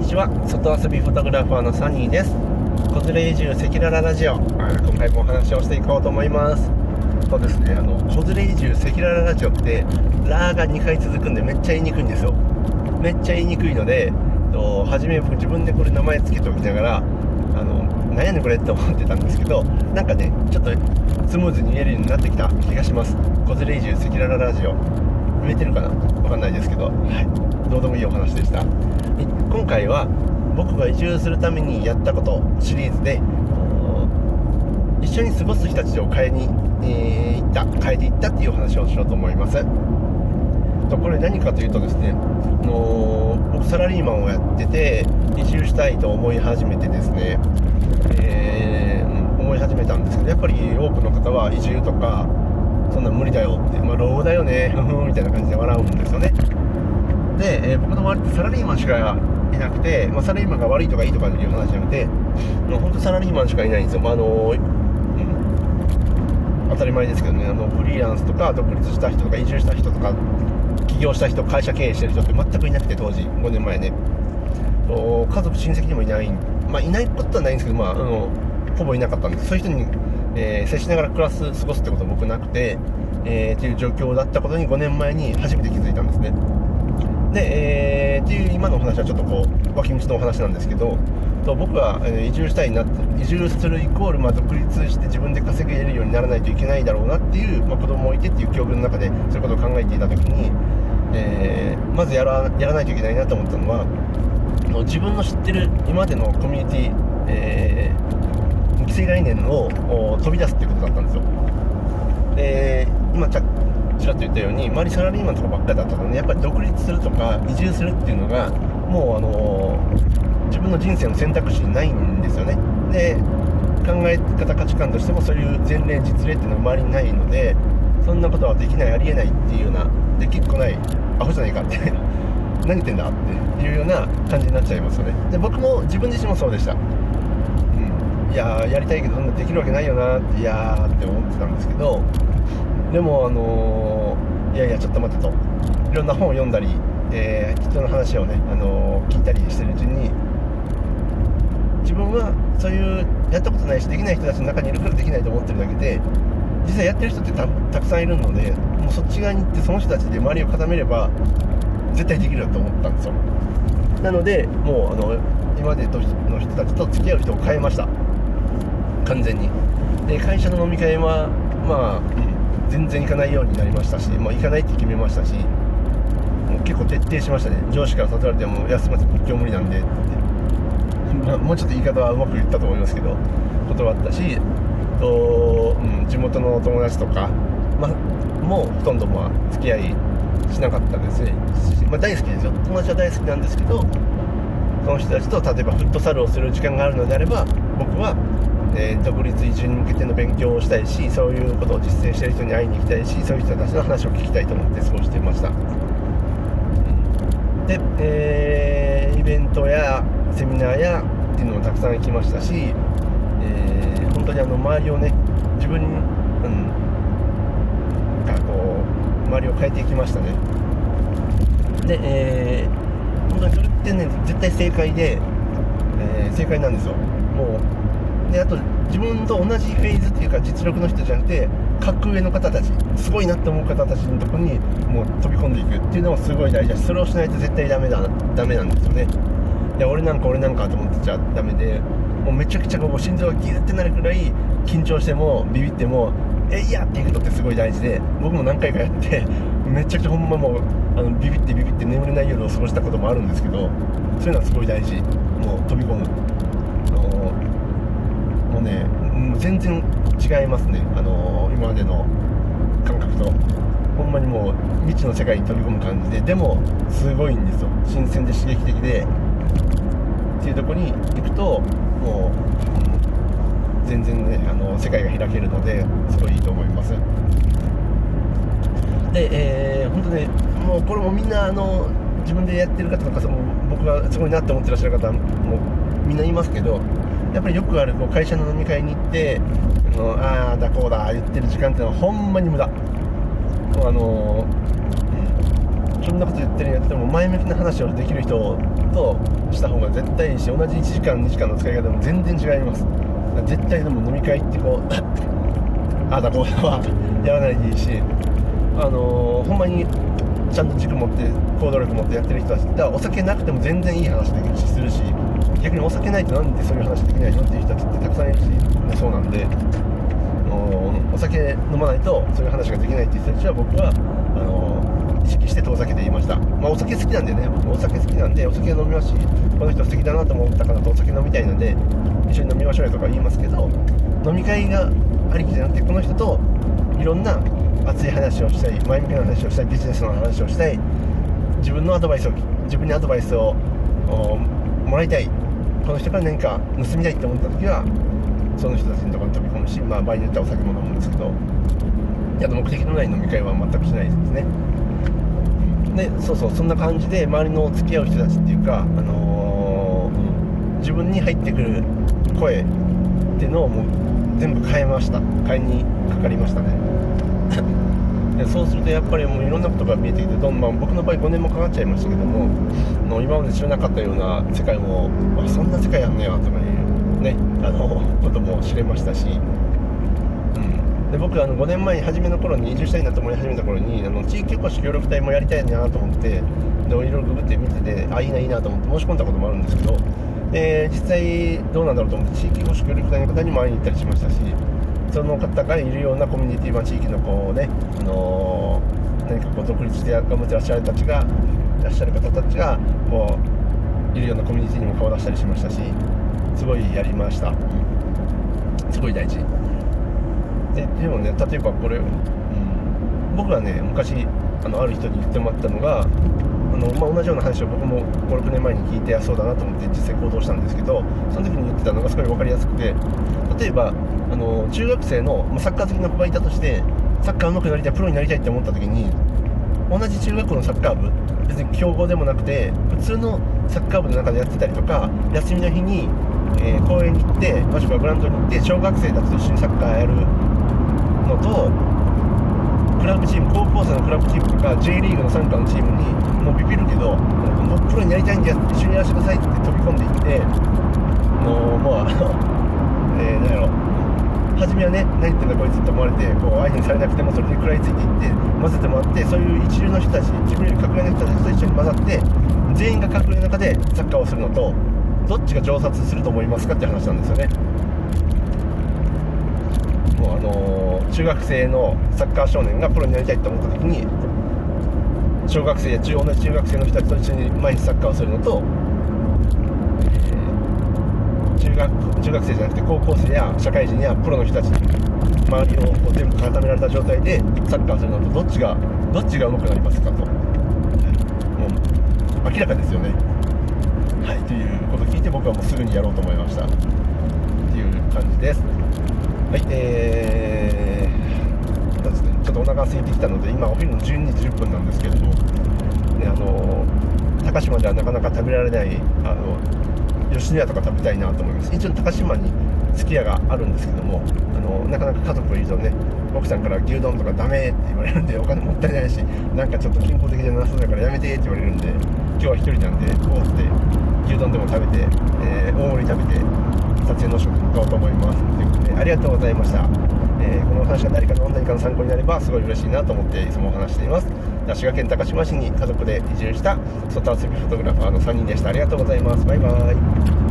にちは。外遊びフォトグラファーのサニーです。子連れ移住赤裸々ラジオ。今回もお話をしていこうと思います。そうですね。あの子連れ移住赤裸々ラジオってラーが2回続くんでめっちゃ言いにくいんですよ。めっちゃ言いにくいのでと初め僕自分でこれ名前つけておきながらあの何やねんこれって思ってたんですけどなんかねちょっとスムーズに言えるようになってきた気がします。子連れ移住赤裸々ラジオ。言えてるかな？わかんないですけど。はい。どうでもいいお話でした。今回は僕が移住するためにやったことシリーズで一緒に過ごす人たちを変えに、えー、行った変えていったっていう話をしようと思います。とこれ何かというとですね、あの、僕サラリーマンをやってて移住したいと思い始めてですね、えー、思い始めたんですけどやっぱり多くの方は移住とかそんな無理だよって、まあ、老後だよね みたいな感じで笑うんですよね。で、えー、僕の周りってサラリーマンしかいなくて、まあ、サラリーマンが悪いとかいいとかいう話じゃなくてもう本当サラリーマンしかいないんですよ、まあ、あの当たり前ですけどね。あのフリーランスとか独立した人とか移住した人とか起業した人会社経営してる人って全くいなくて当時5年前ね。家族親戚にもいないまあいないことはないんですけどまああのほぼいなかったんです。そういう人に、えー、接しながら暮らす過ごすってことは僕なくて、えー、っていう状況だったことに5年前に初めて気づいたんですね。で、えー、っていう今のお話はちょっとこう脇道のお話なんですけどと僕は、え移住したいな移住するイコール、まあ、独立して自分で稼げるようにならないといけないだろうなっていう、まあ、子供もいてっていう境遇の中でそういうことを考えていた時に、えー、まずやらやらないといけないなと思ったのは自分の知ってる今までのコミュニティ、えー、規制概念を飛び出すっていうことだったんですよ。で今ちらっと言ったように周りサラリーマンとかばっかりだったのでやっぱり独立するとか移住するっていうのがもうあの自分の人生の選択肢ないんですよね。で考え方価値観としてもそういう前例実例っていうのは周りにないのでそんなことはできないありえないっていうようなできっこないアホじゃないかって 何言ってんだっていうような感じになっちゃいますよね。で僕も自分自身もそうでした、いややりたいけどそんなできるわけないよなっていやーって思ってたんですけどでもあのー、いやいやちょっと待ってと。いろんな本を読んだり、えー、人の話をね、あの、聞いたりしてるうちに自分はそういうやったことないしできない人たちの中にいるからできないと思ってるだけで実際やってる人ってたくさんいるのでもうそっち側に行ってその人たちで周りを固めれば絶対できると思ったんですよ。なのでもうあの今までの人たちと付き合う人を変えました。完全に。で会社の飲み会はまあ、全然行かないようになりましたし、まあ、行かないって決めましたしもう結構徹底しましたね。上司から誘われても休ませて今日無理なんでって、まあ、もうちょっと言い方はうまく言ったと思いますけど断ったしと、うん、地元の友達とか、まあ、もうほとんどまあ付き合いしなかったですね、まあ、大好きですよ。友達は大好きなんですけどその人たちと例えばフットサルをする時間があるのであれば僕はえー、独立移住に向けての勉強をしたいしそういうことを実践している人に会いに行きたいしそういう人たちの話を聞きたいと思って過ごしていました。で、えー、イベントやセミナーやっていうのもたくさん行きましたし、えー、本当にあの周りをね自分、うん、がこう周りを変えていきましたね。で、えー、本当にそれってね絶対正解で、えー、正解なんですよ。もうであと自分と同じフェーズっていうか実力の人じゃなくて格上の方たちすごいなって思う方たちのとこにもう飛び込んでいくっていうのもすごい大事だしそれをしないと絶対ダメだダメなんですよね。いや俺なんか俺なんかと思ってちゃダメでもうめちゃくちゃこう心臓がギュッてなるくらい緊張してもビビってもえいやっていくのってすごい大事で僕も何回かやってめちゃくちゃほんまもうあのビビってビビって眠れない夜を過ごしたこともあるんですけどそういうのはすごい大事。もう飛び込む。ね、全然違いますね、あの、今までの感覚と。ほんまにもう未知の世界に飛び込む感じで、でもすごいんですよ。新鮮で刺激的で。っていうとこに行くと、もう、全然ね、あの世界が開けるので、すごいいいと思います。で、えー、本当ね、もうこれもみんな、あの、自分でやってる方とか、その僕がすごいなって思ってらっしゃる方もみんないますけど、やっぱりよくあるこう会社の飲み会に行ってあのあだこうだ言ってる時間っていうのはほんまに無駄。あのそんなこと言ってるんやっても前向きな話をできる人とした方が絶対いいし同じ1時間2時間の使い方も全然違います。絶対でも飲み会ってこう あだこうだはやらないでいいしあのー、ほんまにちゃんと軸持って行動力持ってやってる人たちだからお酒なくても全然いい話できるしするし。逆にお酒ないとなんでそういう話できないのっていう人たちってたくさんいるしねそうなんでお酒飲まないとそういう話ができないっていう人たちは僕はあの、意識して遠ざけていました、まあ、お酒好きなんでね僕お酒好きなんでお酒飲みますしこの人素敵だなと思った方とお酒飲みたいので一緒に飲みましょうよとか言いますけど飲み会がありきじゃなくてこの人といろんな熱い話をしたい前向きな話をしたいビジネスの話をしたい自分のアドバイスを自分にアドバイスをもらいたいこの人から何か盗みたいって思った時はその人たちのところに飛び込むし、まあ、場合によってはお酒も飲むんですけどいや目的のない飲み会は全くしないですね。でそうそうそんな感じで周りの付き合う人たちっていうか、あのー、自分に入ってくる声っていうのをもう全部変えました。変えにかかりましたね。でそうするとやっぱりもういろんなことが見えてきてどん、まあ、僕の場合5年もかかっちゃいましたけどもの今まで知らなかったような世界もあそんな世界やんねやとかいうねあのことも知れましたし、うん、で僕あの5年前に初めの頃に移住したいなと思い始めた頃にあの地域おこし協力隊もやりたいなと思ってでいろいろググって見ててあいいないいなと思って申し込んだこともあるんですけどで実際どうなんだろうと思って地域おこし協力隊の方にも会いに行ったりしましたしその方がいるようなコミュニティ、まあ、地域のこうね、あのー、何かこう独立して頑張ってらっしゃるたちがいらっしゃる方たちがこういるようなコミュニティにも顔出したりしましたしすごいやりました。すごい大事。ででもね例えばこれ、うん、僕はね昔あのある人に言ってもらったのがの、まあ、同じような話を僕も56年前に聞いてあそうだなと思って実際行動したんですけどその時に言ってたのがすごい分かりやすくて例えばあの中学生の、ま、サッカー好きな子がいたとしてサッカー上手くなりたいプロになりたいって思った時に同じ中学校のサッカー部別に強豪でもなくて普通のサッカー部の中でやってたりとか休みの日に、えー、公園に行ってもしくはグラウンドに行って小学生たちと一緒にサッカーやるのとクラブチーム高校生のクラブチームとか J リーグの傘下のチームにもうビビるけどもうプロになりたいんだよ一緒にやらせてくださいって飛び込んでいってもうもうあえー、なんやろ初めはね何言ってんだこいつって思われてこう相手にされなくてもそれに食らいついていって混ぜてもらってそういう一流の人たち自分より格上の人たちと一緒に混ざって全員が格上の中でサッカーをするのとどっちが上達すると思いますかって話なんですよね。もうあのー、中学生のサッカー少年がプロになりたいと思った時に小学生や中同じ中学生の人たちと一緒に毎日サッカーをするのと中学中学生じゃなくて高校生や社会人やプロの人たち周りをこう全部固められた状態でサッカーするのとどっちがどっちが上手くなりますかと、もう明らかですよね。はい。ということを聞いて僕はもうすぐにやろうと思いました。っていう感じです。はい。えー、ちょっとお腹空いてきたので今お昼の12時10分なんですけれどねあの高島ではなかなか食べられないあの吉野家とか食べたいなと思います。一応高島にすき家があるんですけどもあのなかなか家族いるとね奥さんから牛丼とかダメって言われるんでお金もったいないしなんかちょっと健康的じゃなさそうだからやめてって言われるんで今日は1人なんでこうって牛丼でも食べて、えー、大盛り食べて撮影の食に行こうと思いますということでありがとうございました、えー、この話が誰かの何かの参考になればすごい嬉しいなと思っていつもお話しています。滋賀県高島市に家族で移住した外遊びフォトグラファーの3人でした。ありがとうございます。バイバイ。